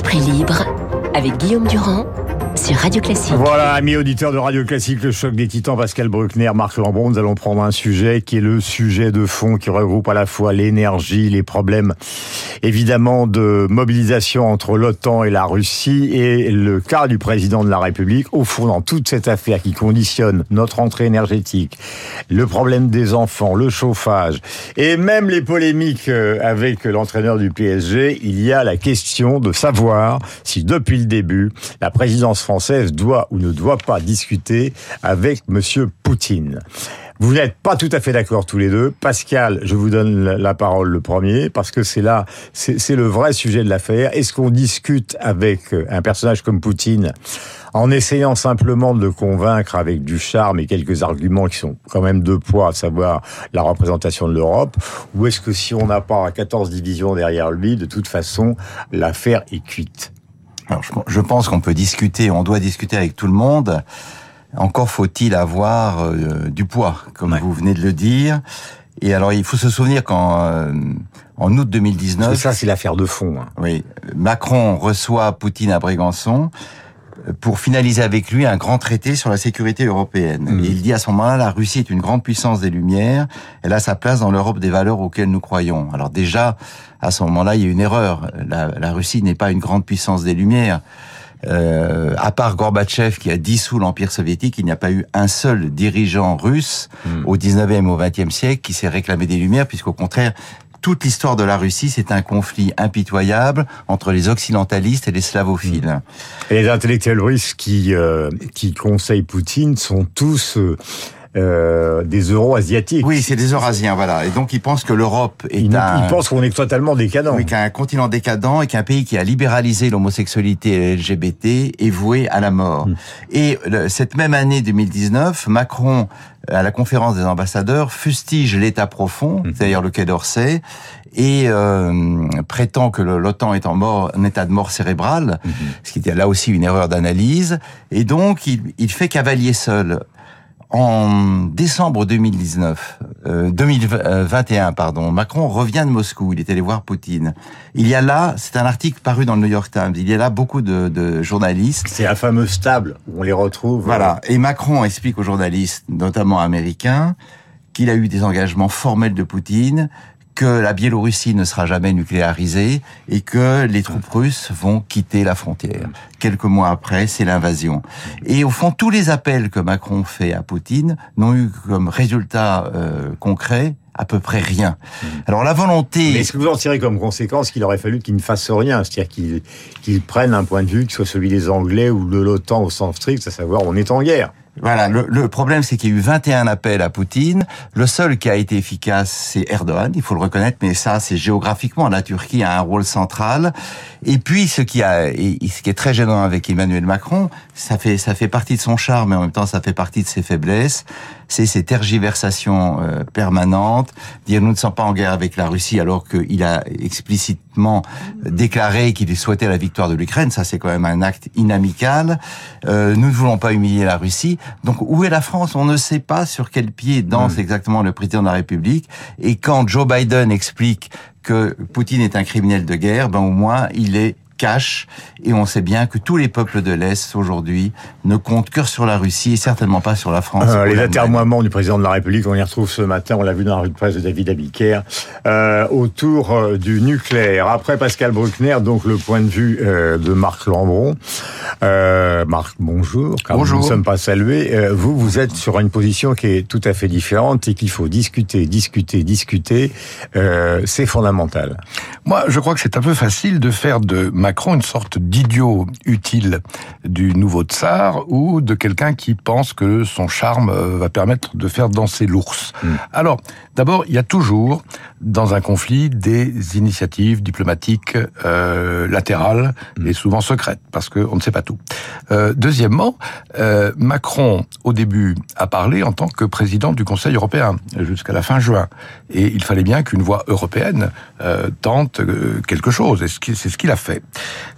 Esprit libre avec Guillaume Durand sur Radio Classique. Voilà, amis auditeurs de Radio Classique, le choc des titans, Pascal Bruckner, Marc Lambron, nous allons prendre un sujet qui est le sujet de fond qui regroupe à la fois l'énergie, les problèmes évidemment de mobilisation entre l'OTAN et la Russie et le cas du président de la République au fond dans toute cette affaire qui conditionne notre entrée énergétique, le problème des enfants, le chauffage et même les polémiques euh, avec l'entraîneur du PSG, il y a la question de savoir si depuis le début la présidence française doit ou ne doit pas discuter avec Monsieur Poutine. Vous n'êtes pas tout à fait d'accord tous les deux. Pascal, je vous donne la parole le premier, parce que c'est là, c'est le vrai sujet de l'affaire. Est-ce qu'on discute avec euh, un personnage comme Poutine en essayant simplement de le convaincre avec du charme et quelques arguments qui sont quand même de poids, à savoir la représentation de l'Europe, ou est-ce que si on n'a pas 14 divisions derrière lui, de toute façon, l'affaire est cuite? Alors, je, pense qu'on peut discuter, on doit discuter avec tout le monde. Encore faut-il avoir euh, du poids, comme vous venez de le dire. Et alors, il faut se souvenir qu'en euh, en août 2019, Parce que ça, c'est l'affaire de fond. Hein. Oui, Macron reçoit Poutine à Brégançon pour finaliser avec lui un grand traité sur la sécurité européenne. Mmh. Et il dit à ce moment-là, la Russie est une grande puissance des Lumières, elle a sa place dans l'Europe des valeurs auxquelles nous croyons. Alors déjà, à ce moment-là, il y a une erreur. La, la Russie n'est pas une grande puissance des Lumières. Euh, à part Gorbatchev qui a dissous l'Empire soviétique, il n'y a pas eu un seul dirigeant russe mmh. au 19e au 20e siècle qui s'est réclamé des Lumières, puisqu'au contraire, toute l'histoire de la Russie, c'est un conflit impitoyable entre les occidentalistes et les slavophiles. Et les intellectuels russes qui, euh, qui conseillent Poutine sont tous... Euh, euh, des euro-asiatiques. Oui, c'est des eurasiens, voilà. Et donc ils pensent que l'Europe est un... Ils pensent qu'on est totalement décadent. Oui, qu'un continent décadent et qu'un pays qui a libéralisé l'homosexualité et LGBT est voué à la mort. Hmm. Et cette même année 2019, Macron, à la conférence des ambassadeurs, fustige l'État profond, hmm. c'est-à-dire le Quai d'Orsay, et euh, prétend que l'OTAN est en, mort, en état de mort cérébrale, hmm. ce qui était là aussi une erreur d'analyse, et donc il, il fait cavalier seul en décembre 2019, euh, 2021, pardon, Macron revient de Moscou. Il est allé voir Poutine. Il y a là, c'est un article paru dans le New York Times. Il y a là beaucoup de, de journalistes. C'est la fameuse table où on les retrouve. Voilà. Et Macron explique aux journalistes, notamment américains, qu'il a eu des engagements formels de Poutine, que la Biélorussie ne sera jamais nucléarisée et que les troupes russes vont quitter la frontière. Quelques mois après, c'est l'invasion. Et au fond, tous les appels que Macron fait à Poutine n'ont eu comme résultat euh, concret à peu près rien. Alors la volonté... Mais est-ce que vous en tirez comme conséquence qu'il aurait fallu qu'il ne fasse rien? C'est-à-dire qu'il qu'il prenne un point de vue qui soit celui des Anglais ou de l'OTAN au sens strict, à savoir on est en guerre voilà, le, le problème c'est qu'il y a eu 21 appels à Poutine. Le seul qui a été efficace, c'est Erdogan, il faut le reconnaître, mais ça c'est géographiquement, la Turquie a un rôle central. Et puis ce qui, a, ce qui est très gênant avec Emmanuel Macron, ça fait, ça fait partie de son charme, mais en même temps ça fait partie de ses faiblesses, c'est ces tergiversations euh, permanentes, dire nous ne sommes pas en guerre avec la Russie alors qu'il a déclaré qu'il souhaitait la victoire de l'Ukraine, ça c'est quand même un acte inamical. Euh, nous ne voulons pas humilier la Russie. Donc où est la France? On ne sait pas sur quel pied danse hmm. exactement le président de la République. Et quand Joe Biden explique que Poutine est un criminel de guerre, ben au moins il est cache. Et on sait bien que tous les peuples de l'Est aujourd'hui ne comptent que sur la Russie et certainement pas sur la France. Euh, les atermoiements du président de la République, on y retrouve ce matin, on l'a vu dans la rue de presse de David Abiker, euh, autour euh, du nucléaire. Après Pascal Bruckner, donc le point de vue euh, de Marc Lambron. Euh, Marc, bonjour. Car bonjour. Nous ne sommes pas salués. Euh, vous, vous êtes sur une position qui est tout à fait différente et qu'il faut discuter, discuter, discuter. c'est fondamental. Moi, je crois que c'est un peu facile de faire de Macron une sorte d'idiot utile du nouveau tsar ou de quelqu'un qui pense que son charme euh, va permettre de faire danser l'ours. Hmm. Alors, d'abord, il y a toujours dans un conflit des initiatives diplomatiques euh, latérales hmm. et souvent secrètes parce qu'on ne sait pas tout. Euh, deuxièmement, euh, Macron au début a parlé en tant que président du Conseil européen jusqu'à la fin juin et il fallait bien qu'une voix européenne tente quelque chose et c'est ce qu'il a fait.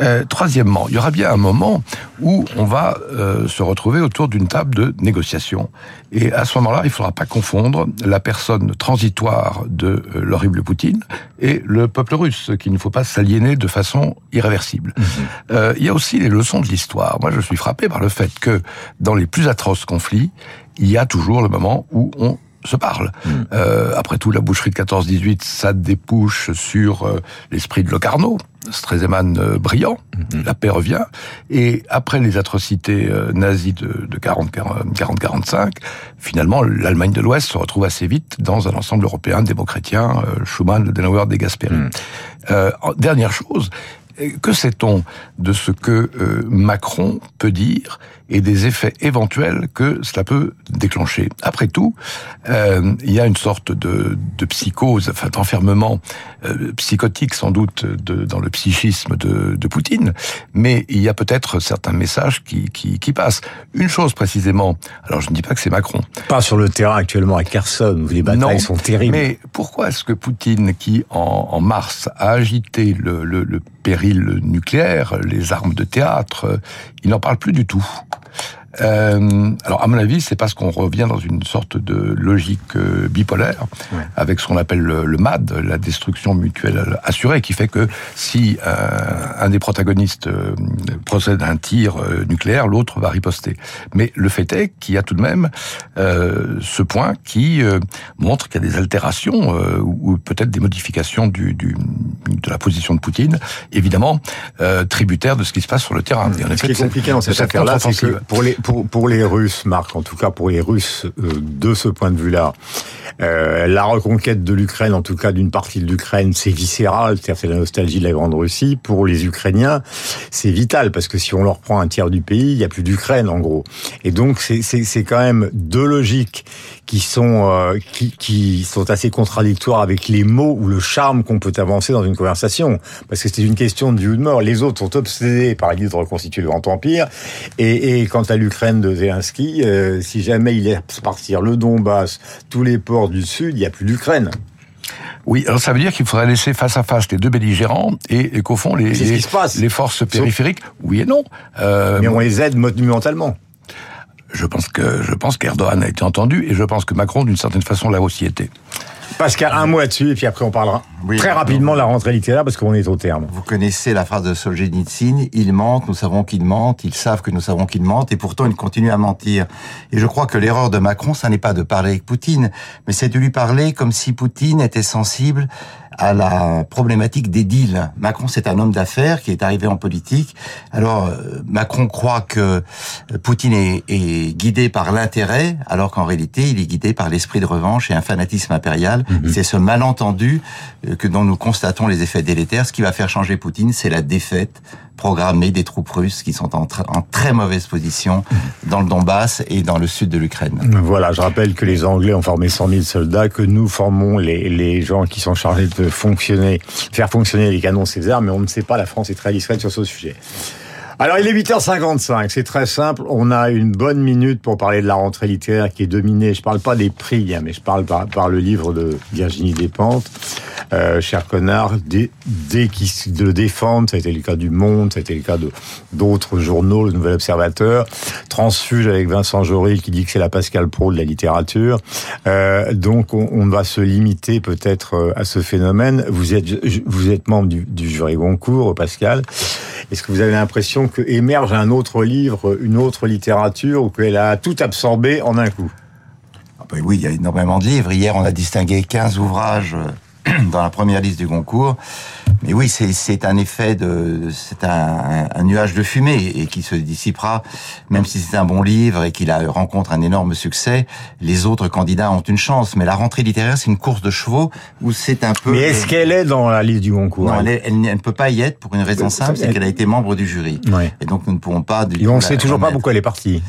Euh, troisièmement, il y aura bien un moment où on va euh, se retrouver autour d'une table de négociation. Et à ce moment-là, il ne faudra pas confondre la personne transitoire de euh, l'horrible Poutine, et le peuple russe, qu'il ne faut pas s'aliéner de façon irréversible. Mhm. Euh, il y a aussi les leçons de l'histoire. Moi, je suis frappé par le fait que dans les plus atroces conflits, il y a toujours le moment où on se parle. Mm. Euh, après tout, la boucherie de 14-18, ça débouche sur euh, l'esprit de Locarno, Stresemann euh, brillant, Mm-hmm. la paix revient, et après les atrocités euh, nazies de, de 40-45, finalement, l'Allemagne de l'Ouest se retrouve assez vite dans un ensemble européen démo-chrétien, euh, Schumann, Denauer, de Gasperi. Mm. Euh, en- dernière chose, euh, que sait-on de ce que euh, Macron peut dire et des effets éventuels que cela peut déclencher Après tout, euh, il y a une sorte de, de psychose, enfin d'enfermement euh, psychotique sans doute de, dans le psychisme de, de Poutine, mais il y a peut-être certains messages qui, qui, qui passent. Une chose précisément, alors je ne dis pas que c'est Macron, Pas sur le terrain actuellement à Kherson, où les batailles non, sont terribles. Mais pourquoi est-ce que Poutine, qui en, en mars a agité le, le, le péril nucléaire, les armes de théâtre, il n'en parle plus du tout Euh, alors, à mon avis, c'est parce qu'on revient dans une sorte de logique euh, bipolaire, Ouais. avec ce qu'on appelle le, le MAD, la destruction mutuelle assurée, qui fait que si euh, un des protagonistes euh, procède à un tir nucléaire, l'autre va riposter. Mais le fait est qu'il y a tout de même ce point qui montre qu'il y a des altérations ou ou peut-être des modifications du, du, de la position de Poutine, évidemment tributaire de ce qui se passe sur le terrain. Et en Ce effet, qui est compliqué dans cette affaire-là, c'est que pour les, pour, pour les Russes, Marc, en tout cas pour les Russes, euh, de ce point de vue-là, euh, la reconquête de l'Ukraine, en tout cas d'une partie de l'Ukraine, c'est viscéral, c'est la nostalgie de la Grande Russie. Pour les Ukrainiens, c'est vital, parce que si on leur prend un tiers du pays, il n'y a plus d'Ukraine, en gros. Et donc, c'est- quand même deux logiques qui sont, euh, qui, sont assez contradictoires avec les mots ou le charme qu'on peut avancer dans une conversation. Parce que c'est une question de vie ou de mort. Les autres sont obsédés par l'idée de reconstituer le Grand Empire. Et, et quant à l'Ukraine de Zelensky, euh, si jamais il laisse partir le Donbass, tous les ports du Sud, il n'y a plus d'Ukraine. Oui, alors ça veut dire qu'il faudrait laisser face à face les deux belligérants et, et qu'au fond les forces périphériques, oui et non. Euh, Mais on les aide monumentalement. je pense que je pense qu'Erdogan a été entendu et je pense que Macron d'une certaine façon l'a aussi été. Pascal, un mot là-dessus, et puis après on parlera Oui, très rapidement de la rentrée littéraire, parce qu'on est au terme. Vous connaissez la phrase de Solzhenitsyn, ils mentent, nous savons qu'ils mentent, ils savent que nous savons qu'ils mentent, et pourtant ils continuent à mentir. Et je crois que l'erreur de Macron, ça n'est pas de parler avec Poutine, mais c'est de lui parler comme si Poutine était sensible à la problématique des deals. Macron, c'est un homme d'affaires qui est arrivé en politique. Alors, euh, Macron croit que euh, Poutine est, est guidé par l'intérêt, alors qu'en réalité, il est guidé par l'esprit de revanche et un fanatisme impérial. C'est ce malentendu euh, que dont nous constatons les effets délétères. Ce qui va faire changer Poutine, c'est la défaite programmée des troupes russes qui sont en très mauvaise position dans le Donbass et dans le sud de l'Ukraine. Voilà, je rappelle que les Anglais ont formé 100 000 soldats, que nous formons les, les gens qui sont chargés de fonctionner, faire fonctionner les canons César, mais on ne sait pas, la France est très discrète sur ce sujet. Alors il est 8h55, c'est très simple, on a une bonne minute pour parler de la rentrée littéraire qui est dominée, je parle pas des prix, hein, mais je parle par, le livre de Virginie Despentes, euh, cher connard, dès, dès qu'ils le défendent, ça a été le cas du Monde, ça a été le cas de d'autres journaux, le Nouvel Observateur, Transfuge avec Vincent Jory qui dit que c'est la Pascal Pro de la littérature, euh, donc on, va se limiter peut-être euh, à ce phénomène. Vous êtes vous êtes membre du jury Goncourt, Pascal. Est-ce que vous avez l'impression que émerge un autre livre, une autre littérature, ou qu'elle a tout absorbé en un coup? Ah ben oui, il y a énormément de livres. Hier, on a distingué 15 ouvrages euh, dans la première liste du concours. Mais oui, c'est- un effet de, c'est un, un- nuage de fumée et qui se dissipera, même si c'est un bon livre et qu'il a- rencontre un énorme succès. Les autres candidats ont une chance, mais la rentrée littéraire, c'est une course de chevaux où c'est un peu. Mais est-ce qu'elle est dans la liste du Goncourt non, elle, est- elle ne peut pas y être pour une raison simple, c'est elle- qu'elle a été membre du jury. Ouais. Et donc nous ne pourrons pas. du Et on ne sait toujours pas pourquoi elle est partie.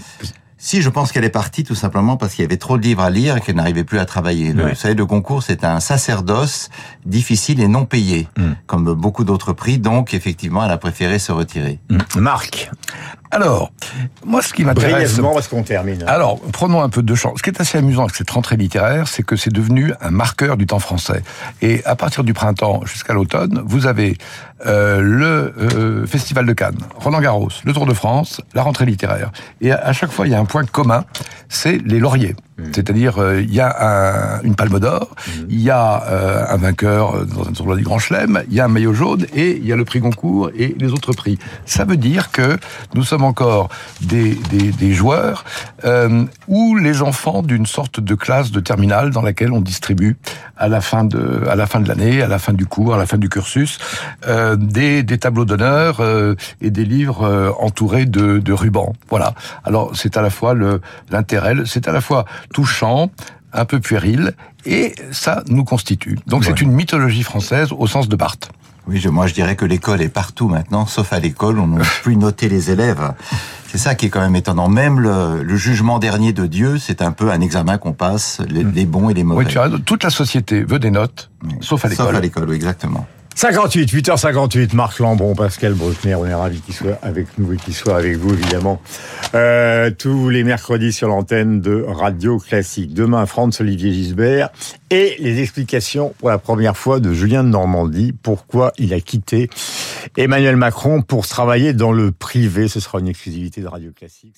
Si, je pense qu'elle est partie tout simplement parce qu'il y avait trop de livres à lire et qu'elle n'arrivait plus à travailler. Le, Ouais. Vous savez, le concours, c'est un sacerdoce difficile et non payé, Mm. comme beaucoup d'autres prix. Donc, effectivement, elle a préféré se retirer. Marc, Alors, moi ce qui m'intéresse parce qu'on termine. Alors, prenons un peu de chance. Ce qui est assez amusant avec cette rentrée littéraire, c'est que c'est devenu un marqueur du temps français. Et à partir du printemps jusqu'à l'automne, vous avez euh, le euh, Festival de Cannes, Roland Garros, le Tour de France, la rentrée littéraire. Et à, chaque fois, il y a un point commun, c'est les lauriers. Mmh. C'est-à-dire, euh, il y a un, une palme d'or, mmh. il y a un vainqueur dans un tournoi du Grand Chelem, il y a un maillot jaune et il y a le prix Goncourt et les autres prix. Ça veut dire que nous sommes encore des, des, des joueurs ou les enfants d'une sorte de classe de terminale dans laquelle on distribue à la fin de à la fin de l'année, à la fin du cours, à la fin du cursus, euh, des, des tableaux d'honneur euh, et des livres euh, entourés de, de rubans. Voilà. Alors c'est à la fois le l'intérêt, c'est à la fois touchant, un peu puéril, et ça nous constitue. Donc c'est une mythologie française au sens de Barthes. Oui, je, moi je dirais que l'école est partout maintenant, sauf à l'école, on ne peut plus noter les élèves. C'est ça qui est quand même étonnant. Même le, le jugement dernier de Dieu, c'est un peu un examen qu'on passe, les, les, bons et les mauvais. Oui, tu as, toute la société veut des notes, sauf à l'école. Sauf à l'école, oui, exactement. 58, 8h58, Marc Lambron, Pascal Bruckner, on est ravis qu'il soit avec nous et qu'il soit avec vous évidemment euh, tous les mercredis sur l'antenne de Radio Classique. Demain, Franz Olivier Gisbert et les explications pour la première fois de Julien de Normandie, pourquoi il a quitté Emmanuel Macron pour travailler dans le privé? Ce sera une exclusivité de Radio Classique.